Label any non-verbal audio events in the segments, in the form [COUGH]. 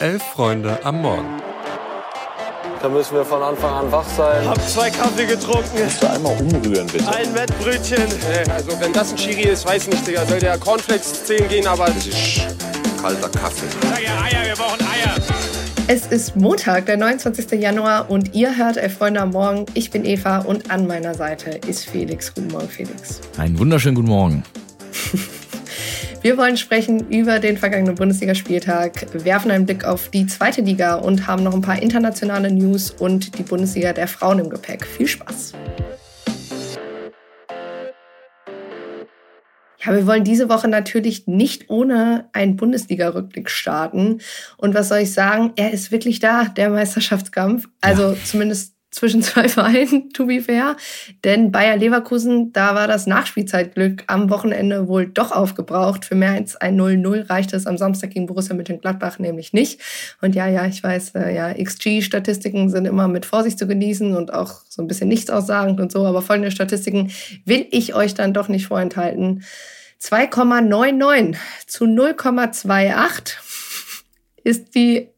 Elf Freunde am Morgen. Da müssen wir von Anfang an wach sein. Hab zwei Kaffee getrunken. Musst du einmal umrühren, bitte. Ein Wettbrötchen. Also wenn das ein Chiri ist, weiß nicht, Digga. Soll der Cornflakes 10 gehen, aber... Das ist kalter Kaffee. Sag ja Eier, wir brauchen Eier. Es ist Montag, der 29. Januar und ihr hört Elf Freunde am Morgen. Ich bin Eva und an meiner Seite ist Felix. Guten Morgen, Felix. Einen wunderschönen guten Morgen. [LAUGHS] Wir wollen sprechen über den vergangenen Bundesligaspieltag, werfen einen Blick auf die zweite Liga und haben noch ein paar internationale News und die Bundesliga der Frauen im Gepäck. Viel Spaß! Ja, wir wollen diese Woche natürlich nicht ohne einen Bundesliga-Rückblick starten. Und was soll ich sagen? Er ist wirklich da, der Meisterschaftskampf. Also ja. zumindest zwischen [LAUGHS] zwei Vereinen, to be fair. Denn Bayer Leverkusen, da war das Nachspielzeitglück am Wochenende wohl doch aufgebraucht. Für mehr als ein 0-0 reichte es am Samstag gegen Borussia Mönchengladbach nämlich nicht. Und ja, ja, ich weiß, äh, ja, XG-Statistiken sind immer mit Vorsicht zu genießen und auch so ein bisschen nichtaussagend und so. Aber folgende Statistiken will ich euch dann doch nicht vorenthalten. 2,99 zu 0,28 ist die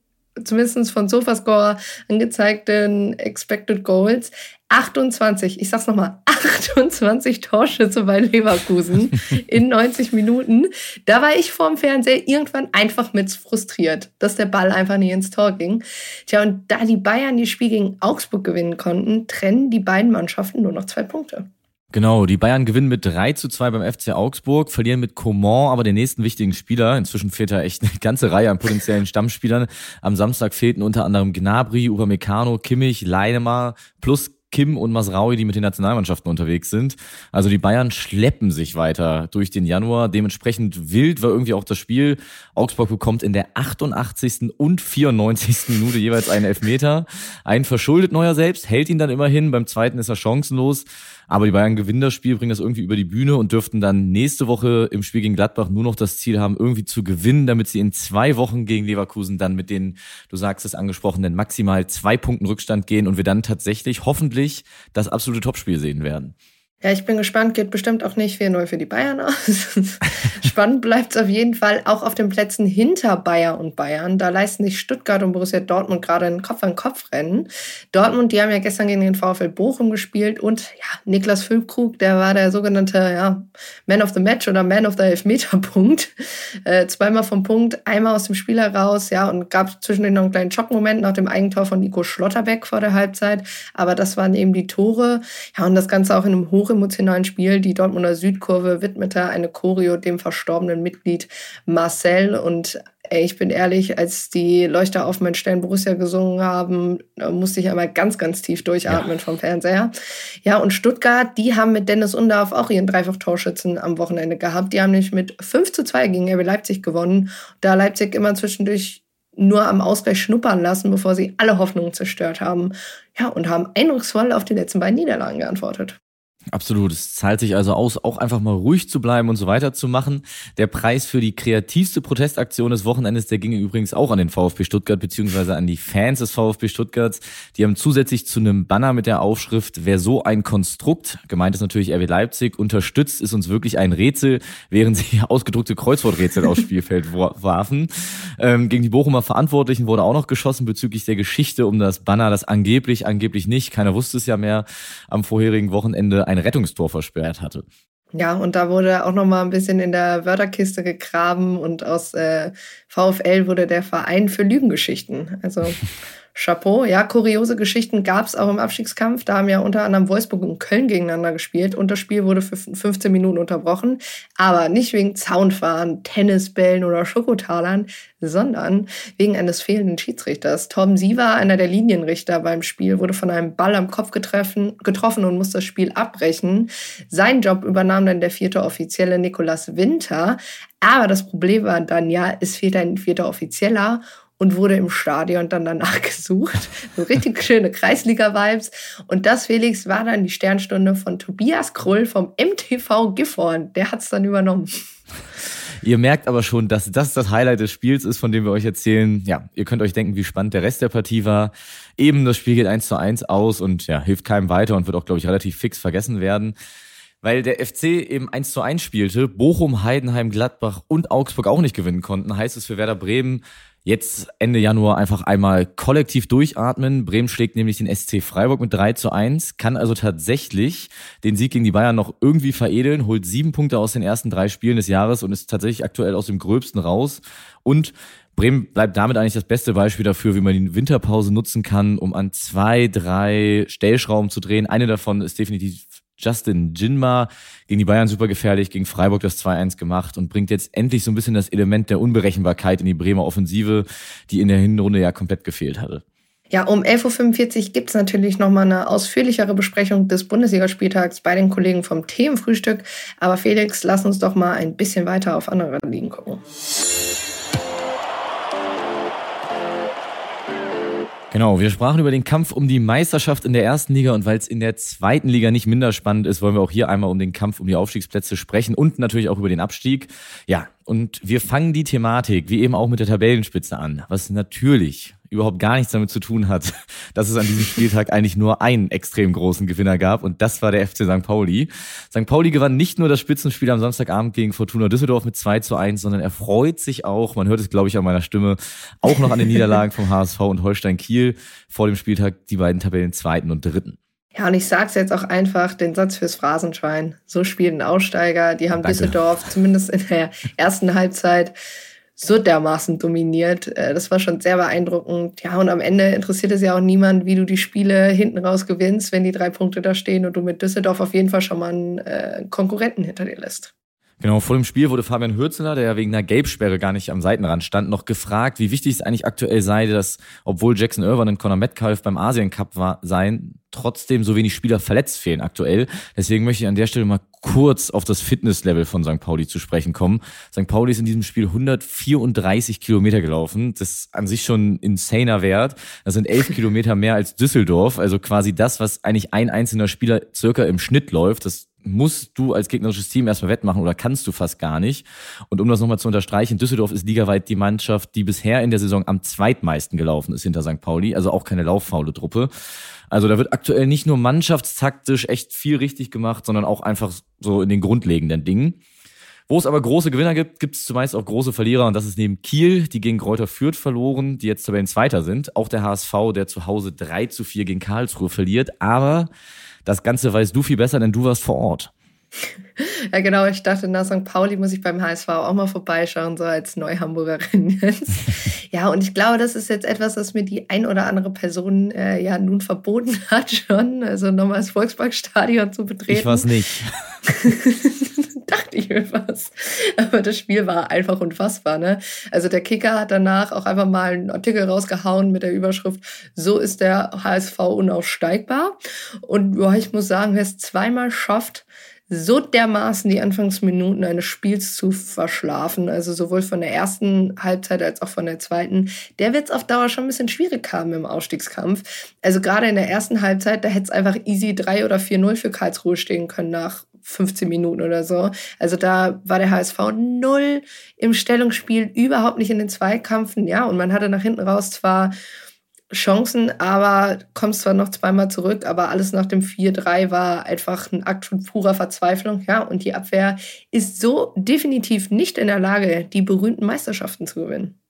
zumindest von Sofascore angezeigten Expected Goals 28, ich sag's nochmal, 28 Torschütze bei Leverkusen [LAUGHS] in 90 Minuten. Da war ich vorm Fernseher irgendwann einfach mit frustriert, dass der Ball einfach nie ins Tor ging. Tja, und da die Bayern das Spiel gegen Augsburg gewinnen konnten, trennen die beiden Mannschaften nur noch zwei Punkte. Genau, die Bayern gewinnen mit 3 zu 2 beim FC Augsburg, verlieren mit Coman aber den nächsten wichtigen Spieler. Inzwischen fehlt da echt eine ganze Reihe an potenziellen Stammspielern. Am Samstag fehlten unter anderem Gnabry, Upamecano, Kimmich, Leinemar plus Kim und Masraui, die mit den Nationalmannschaften unterwegs sind. Also die Bayern schleppen sich weiter durch den Januar. Dementsprechend wild war irgendwie auch das Spiel. Augsburg bekommt in der 88. und 94. Minute jeweils einen Elfmeter. Ein verschuldet neuer selbst, hält ihn dann immerhin. Beim zweiten ist er chancenlos. Aber die Bayern gewinnen das Spiel, bringen das irgendwie über die Bühne und dürften dann nächste Woche im Spiel gegen Gladbach nur noch das Ziel haben, irgendwie zu gewinnen, damit sie in zwei Wochen gegen Leverkusen dann mit den, du sagst es angesprochenen, maximal zwei Punkten Rückstand gehen und wir dann tatsächlich hoffentlich das absolute Topspiel sehen werden. Ja, ich bin gespannt, geht bestimmt auch nicht 4-0 für die Bayern aus. [LAUGHS] Spannend bleibt es auf jeden Fall auch auf den Plätzen hinter Bayern und Bayern. Da leisten sich Stuttgart und Borussia Dortmund gerade ein Kopf-an-Kopf-Rennen. Dortmund, die haben ja gestern gegen den VfL Bochum gespielt und ja, Niklas Füllkrug, der war der sogenannte ja, Man of the Match oder Man of the Elfmeter-Punkt. Äh, zweimal vom Punkt, einmal aus dem Spiel heraus, ja, und gab zwischendurch noch einen kleinen Schockmoment nach dem Eigentor von Nico Schlotterbeck vor der Halbzeit. Aber das waren eben die Tore. Ja, und das Ganze auch in einem hoch hochemotionalen Spiel. Die Dortmunder Südkurve widmete eine Choreo dem verstorbenen Mitglied Marcel und Ey, ich bin ehrlich, als die Leuchter auf mein Stern Borussia gesungen haben, musste ich einmal ganz, ganz tief durchatmen ja. vom Fernseher. Ja, und Stuttgart, die haben mit Dennis Undarf auch ihren Dreifach-Torschützen am Wochenende gehabt. Die haben nämlich mit 5 zu 2 gegen RB Leipzig gewonnen. Da Leipzig immer zwischendurch nur am Ausgleich schnuppern lassen, bevor sie alle Hoffnungen zerstört haben. Ja, und haben eindrucksvoll auf die letzten beiden Niederlagen geantwortet. Absolut. Es zahlt sich also aus, auch einfach mal ruhig zu bleiben und so weiter zu machen. Der Preis für die kreativste Protestaktion des Wochenendes, der ging übrigens auch an den VfB Stuttgart beziehungsweise an die Fans des VfB Stuttgarts. Die haben zusätzlich zu einem Banner mit der Aufschrift, wer so ein Konstrukt, gemeint ist natürlich RB Leipzig, unterstützt, ist uns wirklich ein Rätsel, während sie [LAUGHS] ausgedruckte Kreuzworträtsel aufs Spielfeld warfen. Ähm, gegen die Bochumer Verantwortlichen wurde auch noch geschossen bezüglich der Geschichte um das Banner, das angeblich, angeblich nicht, keiner wusste es ja mehr, am vorherigen Wochenende ein Rettungstor versperrt hatte. Ja, und da wurde auch noch mal ein bisschen in der Wörterkiste gegraben und aus äh, VfL wurde der Verein für Lügengeschichten. Also [LAUGHS] Chapeau. Ja, kuriose Geschichten gab es auch im Abstiegskampf. Da haben ja unter anderem Wolfsburg und Köln gegeneinander gespielt und das Spiel wurde für 15 Minuten unterbrochen. Aber nicht wegen Zaunfahren, Tennisbällen oder Schokotalern, sondern wegen eines fehlenden Schiedsrichters. Tom Siever, einer der Linienrichter beim Spiel, wurde von einem Ball am Kopf getroffen, getroffen und musste das Spiel abbrechen. Sein Job übernahm dann der vierte Offizielle Nikolas Winter. Aber das Problem war dann ja, es fehlt ein vierter Offizieller und wurde im Stadion dann danach [LAUGHS] gesucht. So richtig schöne Kreisliga-Vibes. Und das, Felix, war dann die Sternstunde von Tobias Krull vom MTV Gifhorn. Der hat's dann übernommen. Ihr merkt aber schon, dass das das Highlight des Spiels ist, von dem wir euch erzählen. Ja, ihr könnt euch denken, wie spannend der Rest der Partie war. Eben das Spiel geht eins zu eins aus und ja, hilft keinem weiter und wird auch, glaube ich, relativ fix vergessen werden weil der FC eben 1 zu 1 spielte, Bochum, Heidenheim, Gladbach und Augsburg auch nicht gewinnen konnten, heißt es für Werder Bremen, Jetzt Ende Januar einfach einmal kollektiv durchatmen. Bremen schlägt nämlich den SC Freiburg mit 3 zu 1, kann also tatsächlich den Sieg gegen die Bayern noch irgendwie veredeln, holt sieben Punkte aus den ersten drei Spielen des Jahres und ist tatsächlich aktuell aus dem Gröbsten raus. Und Bremen bleibt damit eigentlich das beste Beispiel dafür, wie man die Winterpause nutzen kann, um an zwei, drei Stellschrauben zu drehen. Eine davon ist definitiv Justin Jinma gegen die Bayern super gefährlich, gegen Freiburg das 2-1 gemacht und bringt jetzt endlich so ein bisschen das Element der Unberechenbarkeit in die Bremer Offensive, die in der Hinrunde ja komplett gefehlt hatte. Ja, um 11.45 Uhr gibt es natürlich nochmal eine ausführlichere Besprechung des Bundesligaspieltags bei den Kollegen vom Themenfrühstück. Aber Felix, lass uns doch mal ein bisschen weiter auf andere Ligen gucken. Genau, wir sprachen über den Kampf um die Meisterschaft in der ersten Liga und weil es in der zweiten Liga nicht minder spannend ist, wollen wir auch hier einmal um den Kampf um die Aufstiegsplätze sprechen und natürlich auch über den Abstieg. Ja, und wir fangen die Thematik, wie eben auch mit der Tabellenspitze an, was natürlich überhaupt gar nichts damit zu tun hat, [LAUGHS] dass es an diesem Spieltag [LAUGHS] eigentlich nur einen extrem großen Gewinner gab und das war der FC St. Pauli. St. Pauli gewann nicht nur das Spitzenspiel am Samstagabend gegen Fortuna Düsseldorf mit 2 zu 1, sondern er freut sich auch, man hört es glaube ich an meiner Stimme, auch noch an den Niederlagen vom HSV und Holstein Kiel vor dem Spieltag die beiden Tabellen zweiten und dritten. Ja, und ich sag's jetzt auch einfach, den Satz fürs Phrasenschwein. So spielt ein Aussteiger. Die haben Danke. Düsseldorf zumindest in der ersten Halbzeit so dermaßen dominiert. Äh, das war schon sehr beeindruckend. Ja, und am Ende interessiert es ja auch niemand, wie du die Spiele hinten raus gewinnst, wenn die drei Punkte da stehen und du mit Düsseldorf auf jeden Fall schon mal einen äh, Konkurrenten hinter dir lässt. Genau, vor dem Spiel wurde Fabian Hürzeler, der ja wegen einer Gelbsperre gar nicht am Seitenrand stand, noch gefragt, wie wichtig es eigentlich aktuell sei, dass, obwohl Jackson Irvine und Conor Metcalf beim Asien Cup war, seien, trotzdem so wenig Spieler verletzt fehlen aktuell. Deswegen möchte ich an der Stelle mal kurz auf das Fitnesslevel von St. Pauli zu sprechen kommen. St. Pauli ist in diesem Spiel 134 Kilometer gelaufen. Das ist an sich schon ein insaner Wert. Das sind elf Kilometer mehr als Düsseldorf. Also quasi das, was eigentlich ein einzelner Spieler circa im Schnitt läuft. Das musst du als gegnerisches Team erstmal wettmachen oder kannst du fast gar nicht. Und um das nochmal zu unterstreichen, Düsseldorf ist ligaweit die Mannschaft, die bisher in der Saison am zweitmeisten gelaufen ist hinter St. Pauli, also auch keine lauffaule Truppe. Also da wird aktuell nicht nur mannschaftstaktisch echt viel richtig gemacht, sondern auch einfach so in den grundlegenden Dingen. Wo es aber große Gewinner gibt, gibt es zumeist auch große Verlierer und das ist neben Kiel, die gegen Kräuter Fürth verloren, die jetzt Zweiter sind, auch der HSV, der zu Hause 3 zu 4 gegen Karlsruhe verliert, aber das Ganze weißt du viel besser, denn du warst vor Ort. [LAUGHS] Ja, genau. Ich dachte, nach St. Pauli muss ich beim HSV auch mal vorbeischauen, so als Neuhamburgerin jetzt. [LAUGHS] ja, und ich glaube, das ist jetzt etwas, was mir die ein oder andere Person äh, ja nun verboten hat, schon. Also nochmal das Volksparkstadion zu betreten. Ich weiß nicht. [LAUGHS] mir [LAUGHS] was. Aber das Spiel war einfach unfassbar. Ne? Also der Kicker hat danach auch einfach mal einen Artikel rausgehauen mit der Überschrift, so ist der HSV unaussteigbar. Und boah, ich muss sagen, wer es zweimal schafft, so dermaßen die Anfangsminuten eines Spiels zu verschlafen, also sowohl von der ersten Halbzeit als auch von der zweiten, der wird es auf Dauer schon ein bisschen schwierig haben im Ausstiegskampf. Also gerade in der ersten Halbzeit, da hätte es einfach easy 3 oder 4-0 für Karlsruhe stehen können nach 15 Minuten oder so. Also da war der HSV null im Stellungsspiel, überhaupt nicht in den Zweikampfen, ja, und man hatte nach hinten raus zwar Chancen, aber kommst zwar noch zweimal zurück, aber alles nach dem 4-3 war einfach ein Akt von purer Verzweiflung, ja. Und die Abwehr ist so definitiv nicht in der Lage, die berühmten Meisterschaften zu gewinnen.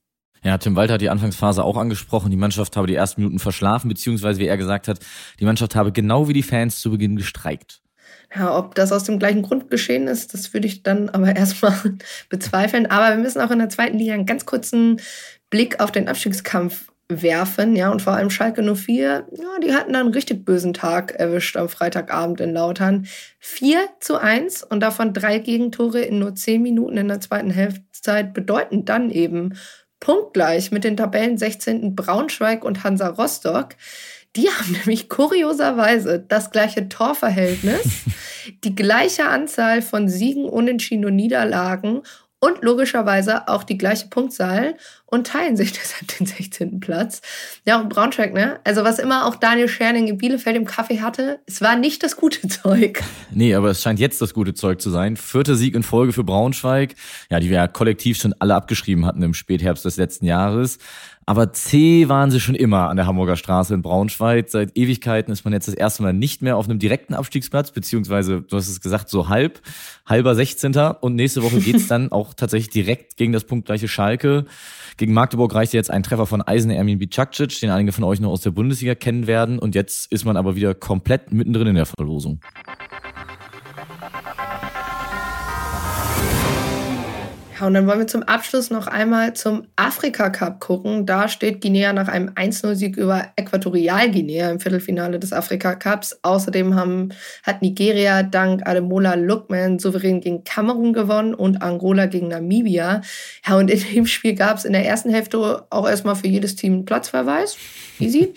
Ja, Tim Walter hat die Anfangsphase auch angesprochen. Die Mannschaft habe die ersten Minuten verschlafen, beziehungsweise wie er gesagt hat, die Mannschaft habe genau wie die Fans zu Beginn gestreikt. Ja, ob das aus dem gleichen Grund geschehen ist, das würde ich dann aber [LAUGHS] erstmal bezweifeln. Aber wir müssen auch in der zweiten Liga einen ganz kurzen Blick auf den Abstiegskampf werfen, ja, und vor allem Schalke 04, ja, die hatten dann einen richtig bösen Tag erwischt am Freitagabend in Lautern. 4 zu 1 und davon drei Gegentore in nur 10 Minuten in der zweiten Hälfte bedeuten dann eben punktgleich mit den Tabellen 16. Braunschweig und Hansa Rostock. Die haben nämlich kurioserweise das gleiche Torverhältnis, [LAUGHS] die gleiche Anzahl von Siegen, Unentschieden und Niederlagen und logischerweise auch die gleiche Punktzahl und teilen sich [LAUGHS] deshalb den 16. Platz. Ja, und Braunschweig, ne? Also was immer auch Daniel Scherning in Bielefeld im Kaffee hatte, es war nicht das gute [LAUGHS] Zeug. Nee, aber es scheint jetzt das gute Zeug zu sein. Vierter Sieg in Folge für Braunschweig, ja, die wir ja kollektiv schon alle abgeschrieben hatten im Spätherbst des letzten Jahres. Aber C waren sie schon immer an der Hamburger Straße in Braunschweig. Seit Ewigkeiten ist man jetzt das erste Mal nicht mehr auf einem direkten Abstiegsplatz, beziehungsweise, du hast es gesagt, so halb, halber 16. Und nächste Woche geht's [LAUGHS] dann auch auch tatsächlich direkt gegen das punktgleiche Schalke. Gegen Magdeburg reichte jetzt ein Treffer von Eisen Ermin Bicakcic, den einige von euch noch aus der Bundesliga kennen werden. Und jetzt ist man aber wieder komplett mittendrin in der Verlosung. Und dann wollen wir zum Abschluss noch einmal zum Afrika Cup gucken. Da steht Guinea nach einem 1-0-Sieg über Äquatorialguinea im Viertelfinale des Afrika Cups. Außerdem haben, hat Nigeria dank Ademola Lookman souverän gegen Kamerun gewonnen und Angola gegen Namibia. Ja, und in dem Spiel gab es in der ersten Hälfte auch erstmal für jedes Team einen Platzverweis. Easy.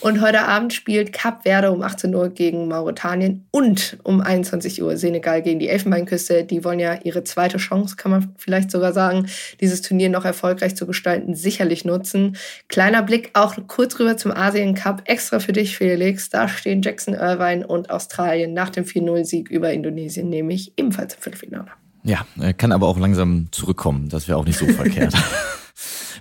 Und heute Abend spielt Cap Verde um 18 Uhr gegen Mauretanien und um 21 Uhr Senegal gegen die Elfenbeinküste. Die wollen ja ihre zweite Chance, kann man vielleicht sogar sagen, dieses Turnier noch erfolgreich zu gestalten, sicherlich nutzen. Kleiner Blick auch kurz rüber zum Asien Cup, extra für dich, Felix. Da stehen Jackson Irvine und Australien nach dem 4-0-Sieg über Indonesien, nämlich ebenfalls im Viertelfinale. Ja, er kann aber auch langsam zurückkommen. Das wäre auch nicht so verkehrt. [LAUGHS]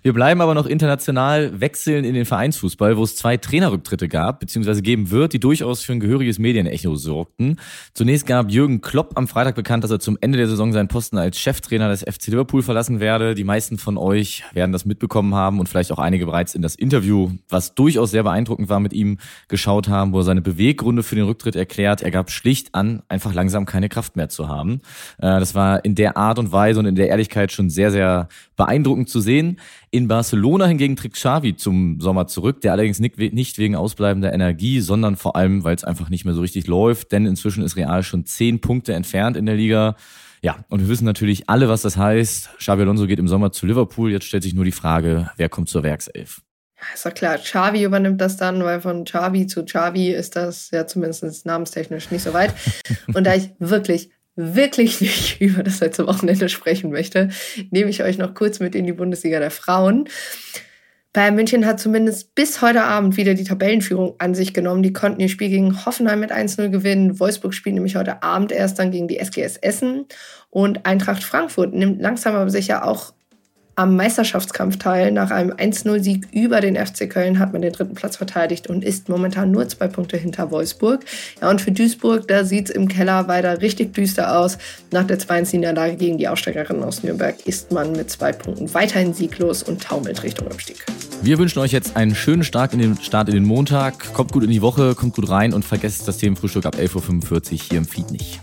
Wir bleiben aber noch international, wechseln in den Vereinsfußball, wo es zwei Trainerrücktritte gab, beziehungsweise geben wird, die durchaus für ein gehöriges Medienecho sorgten. Zunächst gab Jürgen Klopp am Freitag bekannt, dass er zum Ende der Saison seinen Posten als Cheftrainer des FC Liverpool verlassen werde. Die meisten von euch werden das mitbekommen haben und vielleicht auch einige bereits in das Interview, was durchaus sehr beeindruckend war, mit ihm geschaut haben, wo er seine Beweggründe für den Rücktritt erklärt. Er gab schlicht an, einfach langsam keine Kraft mehr zu haben. Äh, das war in der Art und Weise und in der Ehrlichkeit schon sehr, sehr beeindruckend zu sehen. In Barcelona hingegen trägt Xavi zum Sommer zurück, der allerdings nicht wegen ausbleibender Energie, sondern vor allem, weil es einfach nicht mehr so richtig läuft, denn inzwischen ist Real schon zehn Punkte entfernt in der Liga. Ja, und wir wissen natürlich alle, was das heißt. Xavi Alonso geht im Sommer zu Liverpool. Jetzt stellt sich nur die Frage, wer kommt zur Werkself? Ja, ist doch klar, Xavi übernimmt das dann, weil von Xavi zu Xavi ist das ja zumindest namenstechnisch nicht so weit. [LAUGHS] Und da ich wirklich wirklich [LAUGHS] nicht über das letzte Wochenende sprechen möchte, nehme ich euch noch kurz mit in die Bundesliga der Frauen. Bayern München hat zumindest bis heute Abend wieder die Tabellenführung an sich genommen. Die konnten ihr Spiel gegen Hoffenheim mit 1-0 gewinnen. Wolfsburg spielt nämlich heute Abend erst dann gegen die SGS Essen. Und Eintracht Frankfurt nimmt langsam aber sicher auch am Meisterschaftskampf teil. Nach einem 1-0-Sieg über den FC Köln hat man den dritten Platz verteidigt und ist momentan nur zwei Punkte hinter Wolfsburg. Ja, und für Duisburg, da sieht es im Keller weiter richtig düster aus. Nach der 2-1-Niederlage gegen die Aussteigerinnen aus Nürnberg ist man mit zwei Punkten weiterhin sieglos und taumelt Richtung Abstieg. Wir wünschen euch jetzt einen schönen Start in den, Start in den Montag. Kommt gut in die Woche, kommt gut rein und vergesst das Themenfrühstück ab 11.45 Uhr hier im Feed nicht.